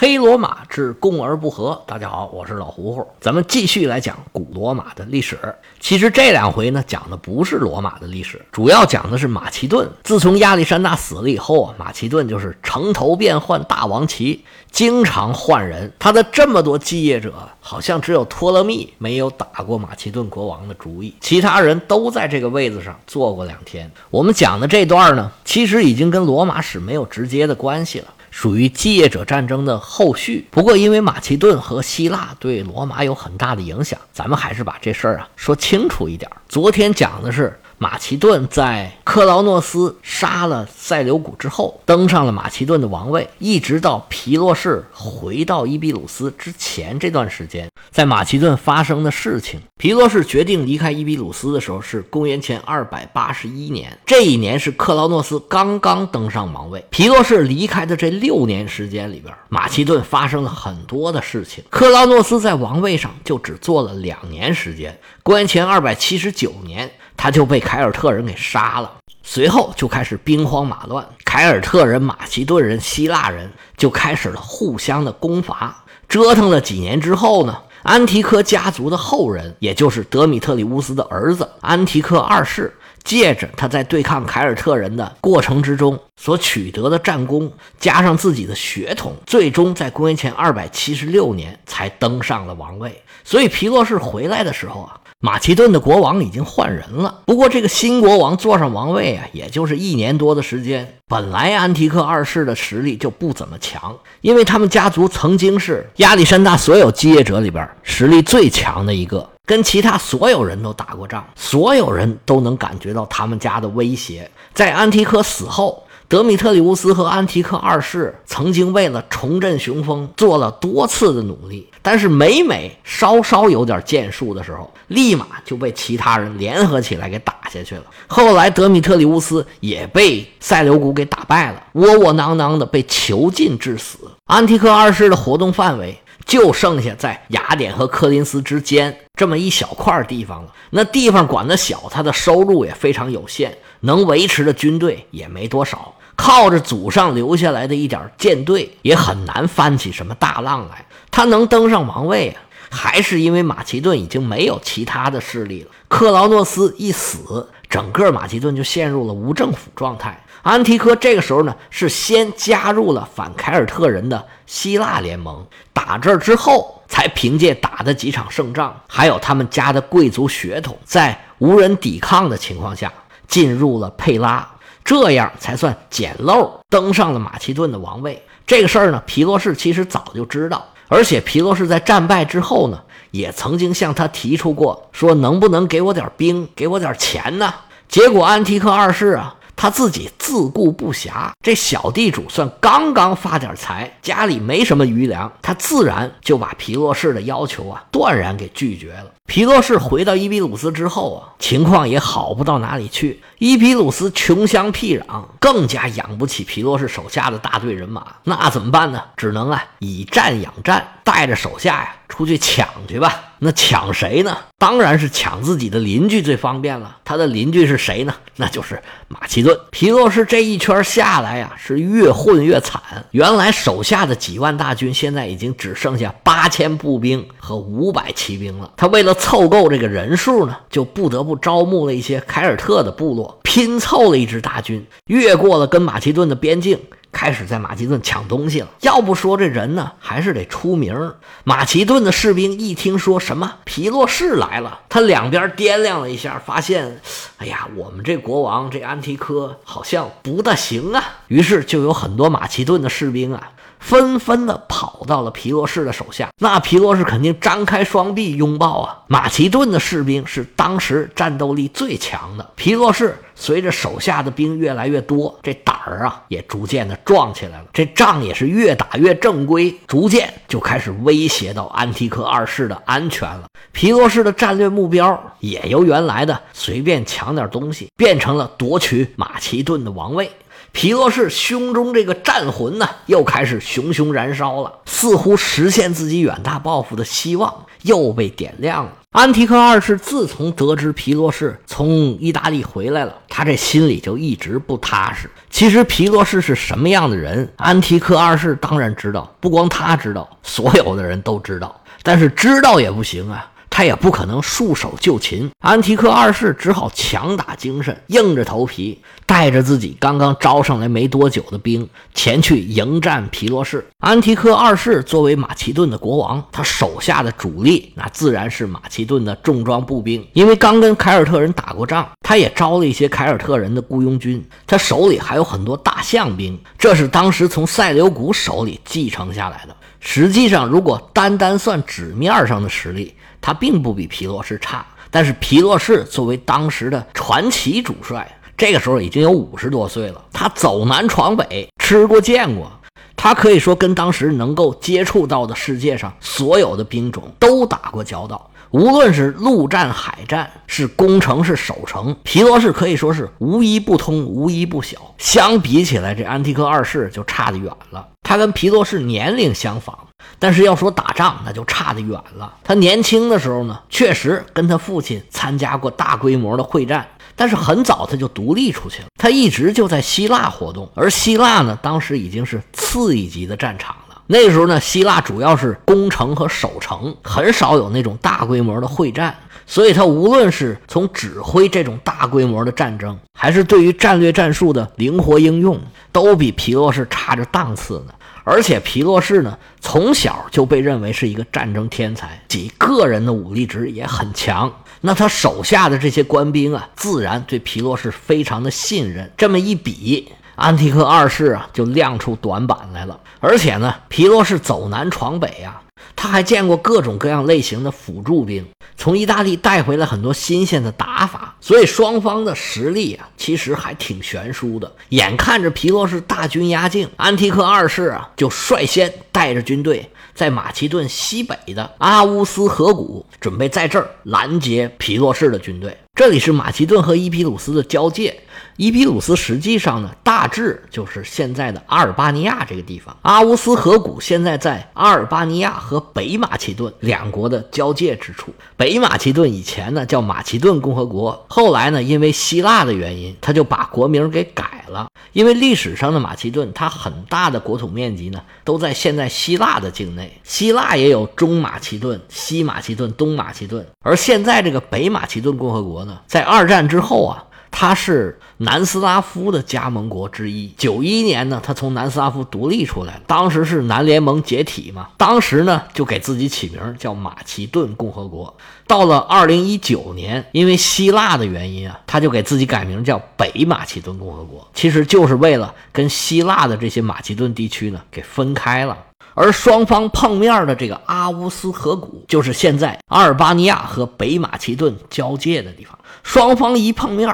黑罗马之共而不和。大家好，我是老胡胡，咱们继续来讲古罗马的历史。其实这两回呢，讲的不是罗马的历史，主要讲的是马其顿。自从亚历山大死了以后啊，马其顿就是城头变换大王旗，经常换人。他的这么多继业者，好像只有托勒密没有打过马其顿国王的主意，其他人都在这个位子上坐过两天。我们讲的这段呢，其实已经跟罗马史没有直接的关系了。属于继业者战争的后续，不过因为马其顿和希腊对罗马有很大的影响，咱们还是把这事儿啊说清楚一点。昨天讲的是。马其顿在克劳诺斯杀了塞琉古之后，登上了马其顿的王位，一直到皮洛士回到伊比鲁斯之前这段时间，在马其顿发生的事情。皮洛士决定离开伊比鲁斯的时候是公元前二百八十一年，这一年是克劳诺斯刚刚登上王位。皮洛士离开的这六年时间里边，马其顿发生了很多的事情。克劳诺斯在王位上就只做了两年时间，公元前二百七十九年。他就被凯尔特人给杀了，随后就开始兵荒马乱。凯尔特人、马其顿人、希腊人就开始了互相的攻伐。折腾了几年之后呢，安提柯家族的后人，也就是德米特里乌斯的儿子安提柯二世，借着他在对抗凯尔特人的过程之中所取得的战功，加上自己的血统，最终在公元前二百七十六年才登上了王位。所以皮洛士回来的时候啊。马其顿的国王已经换人了，不过这个新国王坐上王位啊，也就是一年多的时间。本来安提克二世的实力就不怎么强，因为他们家族曾经是亚历山大所有继业者里边实力最强的一个，跟其他所有人都打过仗，所有人都能感觉到他们家的威胁。在安提克死后。德米特里乌斯和安提克二世曾经为了重振雄风做了多次的努力，但是每每稍稍有点建树的时候，立马就被其他人联合起来给打下去了。后来德米特里乌斯也被塞琉古给打败了，窝窝囊囊的被囚禁致死。安提克二世的活动范围就剩下在雅典和科林斯之间这么一小块地方了。那地方管得小，他的收入也非常有限，能维持的军队也没多少。靠着祖上留下来的一点舰队，也很难翻起什么大浪来。他能登上王位啊，还是因为马其顿已经没有其他的势力了。克劳诺斯一死，整个马其顿就陷入了无政府状态。安提柯这个时候呢，是先加入了反凯尔特人的希腊联盟，打这儿之后，才凭借打的几场胜仗，还有他们家的贵族血统，在无人抵抗的情况下，进入了佩拉。这样才算捡漏登上了马其顿的王位。这个事儿呢，皮洛士其实早就知道，而且皮洛士在战败之后呢，也曾经向他提出过，说能不能给我点兵，给我点钱呢？结果安提克二世啊。他自己自顾不暇，这小地主算刚刚发点财，家里没什么余粮，他自然就把皮洛士的要求啊断然给拒绝了。皮洛士回到伊比鲁斯之后啊，情况也好不到哪里去。伊比鲁斯穷乡僻壤，更加养不起皮洛士手下的大队人马，那怎么办呢？只能啊以战养战，带着手下呀出去抢去吧。那抢谁呢？当然是抢自己的邻居最方便了。他的邻居是谁呢？那就是马其顿。皮洛士这一圈下来呀，是越混越惨。原来手下的几万大军，现在已经只剩下八千步兵和五百骑兵了。他为了凑够这个人数呢，就不得不招募了一些凯尔特的部落，拼凑了一支大军，越过了跟马其顿的边境。开始在马其顿抢东西了。要不说这人呢，还是得出名。马其顿的士兵一听说什么皮洛士来了，他两边掂量了一下，发现，哎呀，我们这国王这安提柯好像不大行啊。于是就有很多马其顿的士兵啊。纷纷的跑到了皮洛士的手下，那皮洛士肯定张开双臂拥抱啊！马其顿的士兵是当时战斗力最强的，皮洛士随着手下的兵越来越多，这胆儿啊也逐渐的壮起来了，这仗也是越打越正规，逐渐就开始威胁到安提柯二世的安全了。皮洛士的战略目标也由原来的随便抢点东西，变成了夺取马其顿的王位。皮洛士胸中这个战魂呢，又开始熊熊燃烧了，似乎实现自己远大抱负的希望又被点亮了。安提克二世自从得知皮洛士从意大利回来了，他这心里就一直不踏实。其实皮洛士是什么样的人，安提克二世当然知道，不光他知道，所有的人都知道。但是知道也不行啊。他也不可能束手就擒，安提克二世只好强打精神，硬着头皮带着自己刚刚招上来没多久的兵前去迎战皮洛士。安提克二世作为马其顿的国王，他手下的主力那自然是马其顿的重装步兵，因为刚跟凯尔特人打过仗，他也招了一些凯尔特人的雇佣军，他手里还有很多大象兵，这是当时从塞琉古手里继承下来的。实际上，如果单单算纸面上的实力，他并不比皮洛士差，但是皮洛士作为当时的传奇主帅，这个时候已经有五十多岁了。他走南闯北，吃过见过，他可以说跟当时能够接触到的世界上所有的兵种都打过交道。无论是陆战、海战，是攻城是守城，皮洛士可以说是无一不通，无一不晓。相比起来，这安提柯二世就差得远了。他跟皮洛士年龄相仿。但是要说打仗，那就差得远了。他年轻的时候呢，确实跟他父亲参加过大规模的会战，但是很早他就独立出去了。他一直就在希腊活动，而希腊呢，当时已经是次一级的战场了。那时候呢，希腊主要是攻城和守城，很少有那种大规模的会战。所以，他无论是从指挥这种大规模的战争，还是对于战略战术的灵活应用，都比皮洛士差着档次呢。而且皮洛士呢，从小就被认为是一个战争天才，其个人的武力值也很强。那他手下的这些官兵啊，自然对皮洛士非常的信任。这么一比，安提克二世啊，就亮出短板来了。而且呢，皮洛士走南闯北啊。他还见过各种各样类型的辅助兵，从意大利带回来很多新鲜的打法，所以双方的实力啊，其实还挺悬殊的。眼看着皮洛士大军压境，安提克二世啊，就率先带着军队在马其顿西北的阿乌斯河谷，准备在这儿拦截皮洛士的军队。这里是马其顿和伊皮鲁斯的交界。伊比鲁斯实际上呢，大致就是现在的阿尔巴尼亚这个地方。阿乌斯河谷现在在阿尔巴尼亚和北马其顿两国的交界之处。北马其顿以前呢叫马其顿共和国，后来呢因为希腊的原因，他就把国名给改了。因为历史上的马其顿，它很大的国土面积呢都在现在希腊的境内。希腊也有中马其顿、西马其顿、东马其顿，而现在这个北马其顿共和国呢，在二战之后啊。它是南斯拉夫的加盟国之一。九一年呢，它从南斯拉夫独立出来了。当时是南联盟解体嘛，当时呢就给自己起名叫马其顿共和国。到了二零一九年，因为希腊的原因啊，他就给自己改名叫北马其顿共和国，其实就是为了跟希腊的这些马其顿地区呢给分开了。而双方碰面的这个阿乌斯河谷，就是现在阿尔巴尼亚和北马其顿交界的地方。双方一碰面。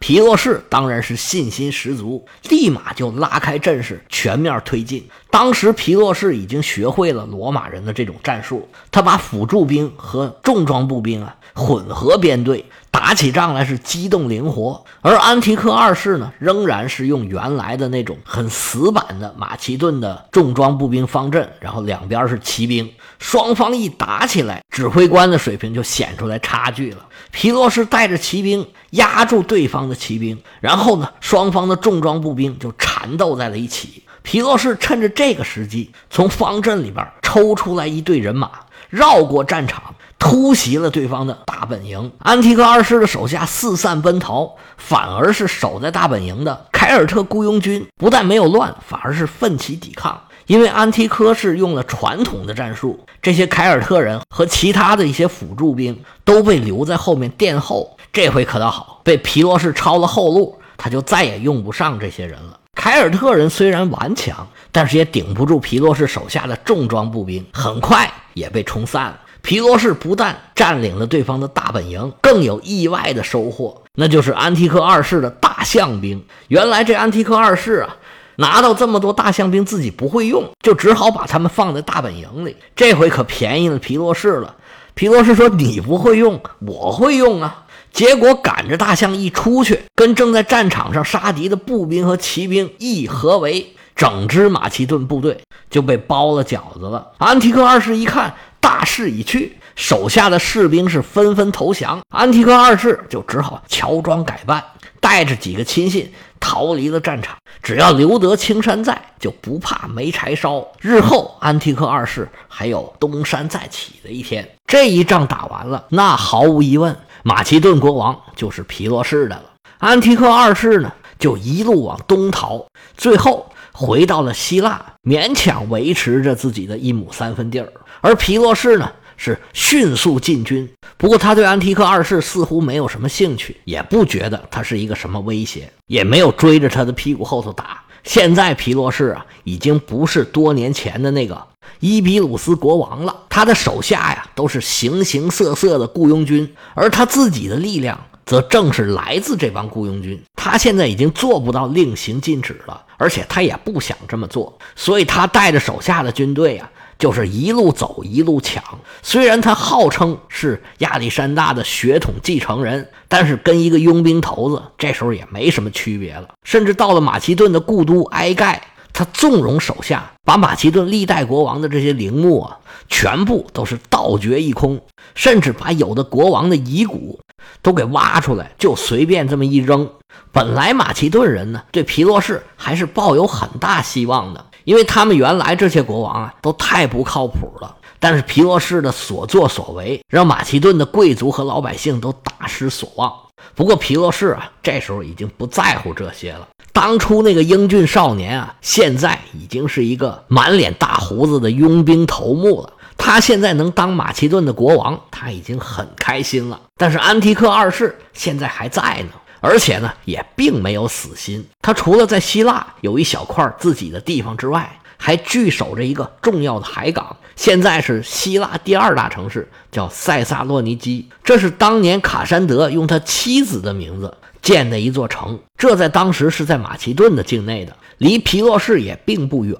皮洛士当然是信心十足，立马就拉开阵势，全面推进。当时皮洛士已经学会了罗马人的这种战术，他把辅助兵和重装步兵啊混合编队，打起仗来是机动灵活。而安提柯二世呢，仍然是用原来的那种很死板的马其顿的重装步兵方阵，然后两边是骑兵。双方一打起来，指挥官的水平就显出来差距了。皮洛士带着骑兵压住对方的骑兵，然后呢，双方的重装步兵就缠斗在了一起。皮洛士趁着这个时机，从方阵里边抽出来一队人马，绕过战场，突袭了对方的大本营。安提柯二世的手下四散奔逃，反而是守在大本营的凯尔特雇佣军不但没有乱，反而是奋起抵抗。因为安提柯是用了传统的战术，这些凯尔特人和其他的一些辅助兵都被留在后面殿后。这回可倒好，被皮洛士抄了后路，他就再也用不上这些人了。凯尔特人虽然顽强，但是也顶不住皮洛士手下的重装步兵，很快也被冲散了。皮洛士不但占领了对方的大本营，更有意外的收获，那就是安提克二世的大象兵。原来这安提克二世啊。拿到这么多大象兵，自己不会用，就只好把他们放在大本营里。这回可便宜了皮洛士了。皮洛士说：“你不会用，我会用啊！”结果赶着大象一出去，跟正在战场上杀敌的步兵和骑兵一合围，整支马其顿部队就被包了饺子了。安提克二世一看大势已去，手下的士兵是纷纷投降，安提柯二世就只好乔装改扮，带着几个亲信逃离了战场。只要留得青山在，就不怕没柴烧。日后安提柯二世还有东山再起的一天。这一仗打完了，那毫无疑问。马其顿国王就是皮洛士的了。安提柯二世呢，就一路往东逃，最后回到了希腊，勉强维持着自己的一亩三分地儿。而皮洛士呢，是迅速进军。不过他对安提克二世似乎没有什么兴趣，也不觉得他是一个什么威胁，也没有追着他的屁股后头打。现在皮洛士啊，已经不是多年前的那个。伊比鲁斯国王了，他的手下呀都是形形色色的雇佣军，而他自己的力量则正是来自这帮雇佣军。他现在已经做不到令行禁止了，而且他也不想这么做，所以他带着手下的军队啊，就是一路走一路抢。虽然他号称是亚历山大的血统继承人，但是跟一个佣兵头子这时候也没什么区别了。甚至到了马其顿的故都埃盖。他纵容手下，把马其顿历代国王的这些陵墓啊，全部都是盗掘一空，甚至把有的国王的遗骨都给挖出来，就随便这么一扔。本来马其顿人呢，对皮洛士还是抱有很大希望的，因为他们原来这些国王啊，都太不靠谱了。但是皮洛士的所作所为，让马其顿的贵族和老百姓都大失所望。不过皮洛士啊，这时候已经不在乎这些了。当初那个英俊少年啊，现在已经是一个满脸大胡子的佣兵头目了。他现在能当马其顿的国王，他已经很开心了。但是安提克二世现在还在呢，而且呢，也并没有死心。他除了在希腊有一小块自己的地方之外，还据守着一个重要的海港。现在是希腊第二大城市，叫塞萨洛尼基。这是当年卡山德用他妻子的名字。建的一座城，这在当时是在马其顿的境内的，离皮洛士也并不远。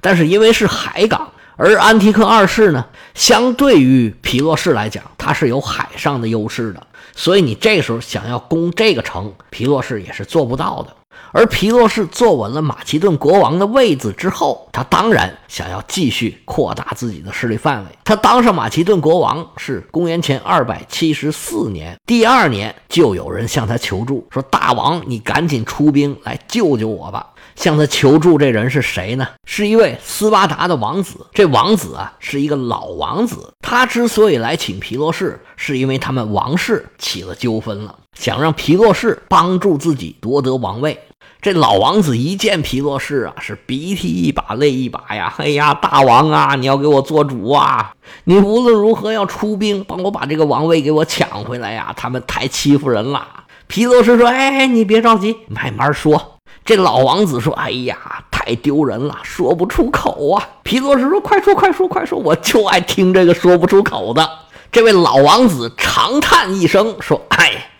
但是因为是海港，而安提克二世呢，相对于皮洛士来讲，它是有海上的优势的，所以你这时候想要攻这个城，皮洛士也是做不到的。而皮洛士坐稳了马其顿国王的位子之后，他当然想要继续扩大自己的势力范围。他当上马其顿国王是公元前二百七十四年，第二年就有人向他求助，说：“大王，你赶紧出兵来救救我吧！”向他求助这人是谁呢？是一位斯巴达的王子。这王子啊，是一个老王子。他之所以来请皮洛士，是因为他们王室起了纠纷了，想让皮洛士帮助自己夺得王位。这老王子一见皮洛士啊，是鼻涕一把泪一把呀！哎呀，大王啊，你要给我做主啊！你无论如何要出兵，帮我把这个王位给我抢回来呀！他们太欺负人了。皮洛士说：“哎，你别着急，慢慢说。”这老王子说：“哎呀，太丢人了，说不出口啊！”皮洛士说：“快说，快说，快说！我就爱听这个说不出口的。”这位老王子长叹一声说：“哎，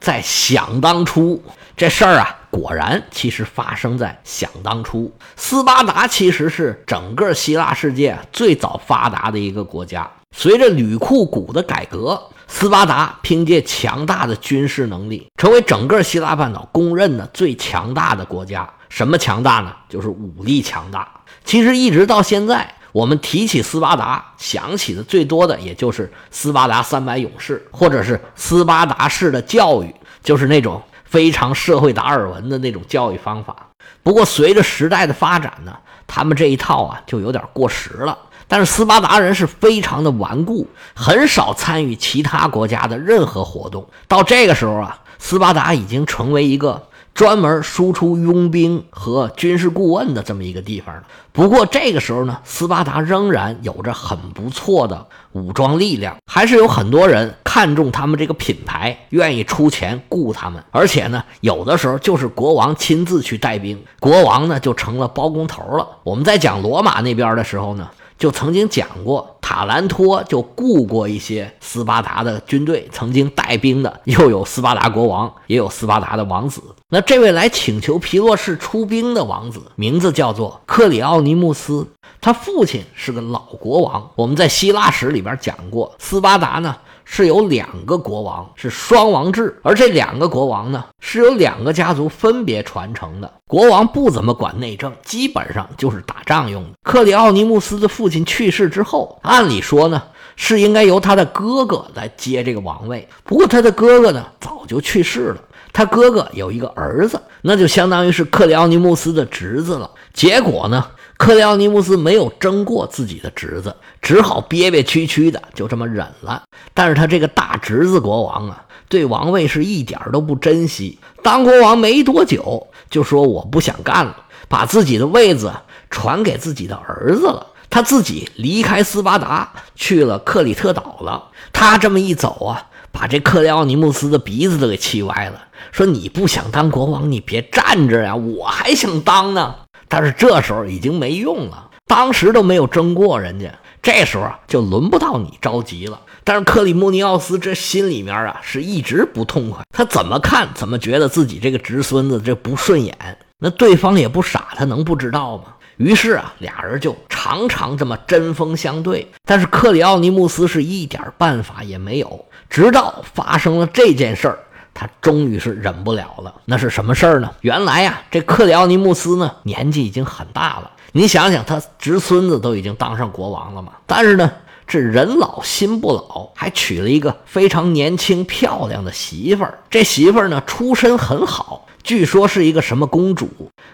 在想当初，这事儿啊。”果然，其实发生在想当初，斯巴达其实是整个希腊世界最早发达的一个国家。随着吕库古的改革，斯巴达凭借强大的军事能力，成为整个希腊半岛公认的最强大的国家。什么强大呢？就是武力强大。其实一直到现在，我们提起斯巴达，想起的最多的也就是斯巴达三百勇士，或者是斯巴达式的教育，就是那种。非常社会达尔文的那种教育方法，不过随着时代的发展呢，他们这一套啊就有点过时了。但是斯巴达人是非常的顽固，很少参与其他国家的任何活动。到这个时候啊，斯巴达已经成为一个。专门输出佣兵和军事顾问的这么一个地方了。不过这个时候呢，斯巴达仍然有着很不错的武装力量，还是有很多人看中他们这个品牌，愿意出钱雇他们。而且呢，有的时候就是国王亲自去带兵，国王呢就成了包工头了。我们在讲罗马那边的时候呢。就曾经讲过，塔兰托就雇过一些斯巴达的军队，曾经带兵的又有斯巴达国王，也有斯巴达的王子。那这位来请求皮洛士出兵的王子，名字叫做克里奥尼穆斯，他父亲是个老国王。我们在希腊史里边讲过，斯巴达呢是有两个国王，是双王制，而这两个国王呢，是由两个家族分别传承的。国王不怎么管内政，基本上就是打仗用的。克里奥尼穆斯的父亲去世之后，按理说呢，是应该由他的哥哥来接这个王位。不过他的哥哥呢，早就去世了。他哥哥有一个儿子，那就相当于是克里奥尼穆斯的侄子了。结果呢？克里奥尼穆斯没有争过自己的侄子，只好憋憋屈屈的就这么忍了。但是他这个大侄子国王啊，对王位是一点都不珍惜。当国王没多久，就说我不想干了，把自己的位子传给自己的儿子了。他自己离开斯巴达，去了克里特岛了。他这么一走啊，把这克里奥尼穆斯的鼻子都给气歪了，说你不想当国王，你别站着呀，我还想当呢。但是这时候已经没用了，当时都没有争过人家，这时候就轮不到你着急了。但是克里穆尼奥斯这心里面啊是一直不痛快，他怎么看怎么觉得自己这个侄孙子这不顺眼。那对方也不傻，他能不知道吗？于是啊，俩人就常常这么针锋相对。但是克里奥尼穆斯是一点办法也没有，直到发生了这件事儿。他终于是忍不了了，那是什么事儿呢？原来呀，这克里奥尼穆斯呢年纪已经很大了。你想想，他侄孙子都已经当上国王了嘛。但是呢，这人老心不老，还娶了一个非常年轻漂亮的媳妇儿。这媳妇儿呢出身很好，据说是一个什么公主，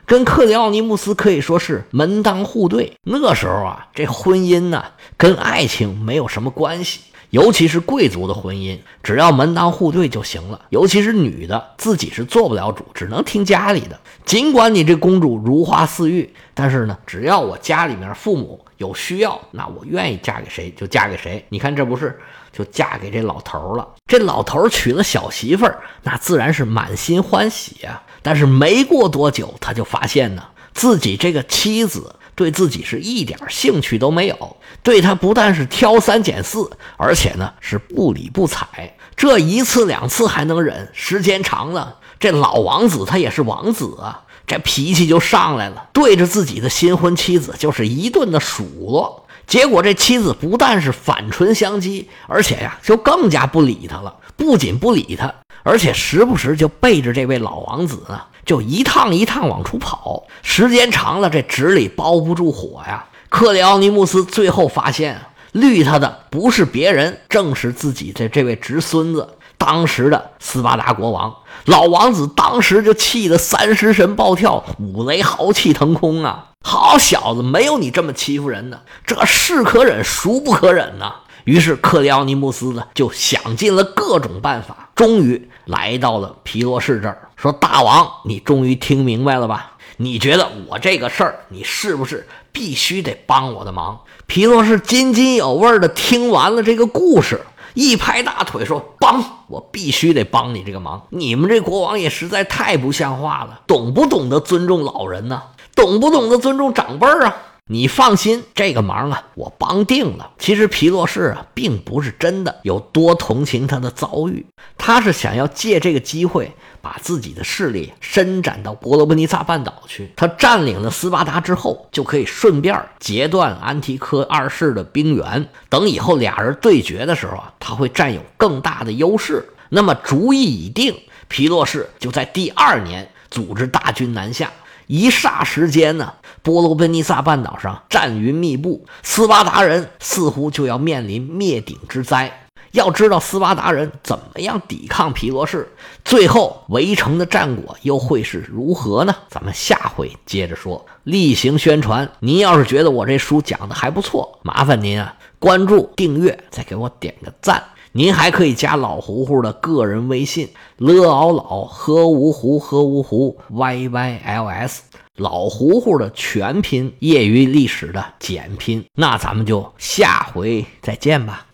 跟克里奥尼穆斯可以说是门当户对。那时候啊，这婚姻呢跟爱情没有什么关系。尤其是贵族的婚姻，只要门当户对就行了。尤其是女的，自己是做不了主，只能听家里的。尽管你这公主如花似玉，但是呢，只要我家里面父母有需要，那我愿意嫁给谁就嫁给谁。你看，这不是就嫁给这老头了？这老头娶了小媳妇儿，那自然是满心欢喜呀。但是没过多久，他就发现呢，自己这个妻子。对自己是一点兴趣都没有，对他不但是挑三拣四，而且呢是不理不睬。这一次两次还能忍，时间长了，这老王子他也是王子啊，这脾气就上来了，对着自己的新婚妻子就是一顿的数落。结果这妻子不但是反唇相讥，而且呀就更加不理他了。不仅不理他，而且时不时就背着这位老王子呢。就一趟一趟往出跑，时间长了，这纸里包不住火呀。克里奥尼穆斯最后发现，绿他的不是别人，正是自己的这位侄孙子，当时的斯巴达国王。老王子当时就气得三尸神暴跳，五雷豪气腾空啊！好小子，没有你这么欺负人的，这是可忍，孰不可忍呐！于是克里奥尼穆斯呢，就想尽了各种办法，终于来到了皮罗士这儿，说：“大王，你终于听明白了吧？你觉得我这个事儿，你是不是必须得帮我的忙？”皮罗士津津有味儿的听完了这个故事，一拍大腿说：“帮！我必须得帮你这个忙！你们这国王也实在太不像话了，懂不懂得尊重老人呢？懂不懂得尊重长辈儿啊？”你放心，这个忙啊，我帮定了。其实皮洛士啊，并不是真的有多同情他的遭遇，他是想要借这个机会，把自己的势力伸展到伯罗奔尼撒半岛去。他占领了斯巴达之后，就可以顺便截断安提柯二世的兵源。等以后俩人对决的时候啊，他会占有更大的优势。那么主意已定，皮洛士就在第二年组织大军南下。一霎时间呢，波罗奔尼撒半岛上战云密布，斯巴达人似乎就要面临灭顶之灾。要知道斯巴达人怎么样抵抗皮罗士，最后围城的战果又会是如何呢？咱们下回接着说。例行宣传，您要是觉得我这书讲的还不错，麻烦您啊关注、订阅，再给我点个赞。您还可以加老胡胡的个人微信：l 敖老喝芜湖喝芜湖 y y l s，老胡胡的全拼，业余历史的简拼。那咱们就下回再见吧。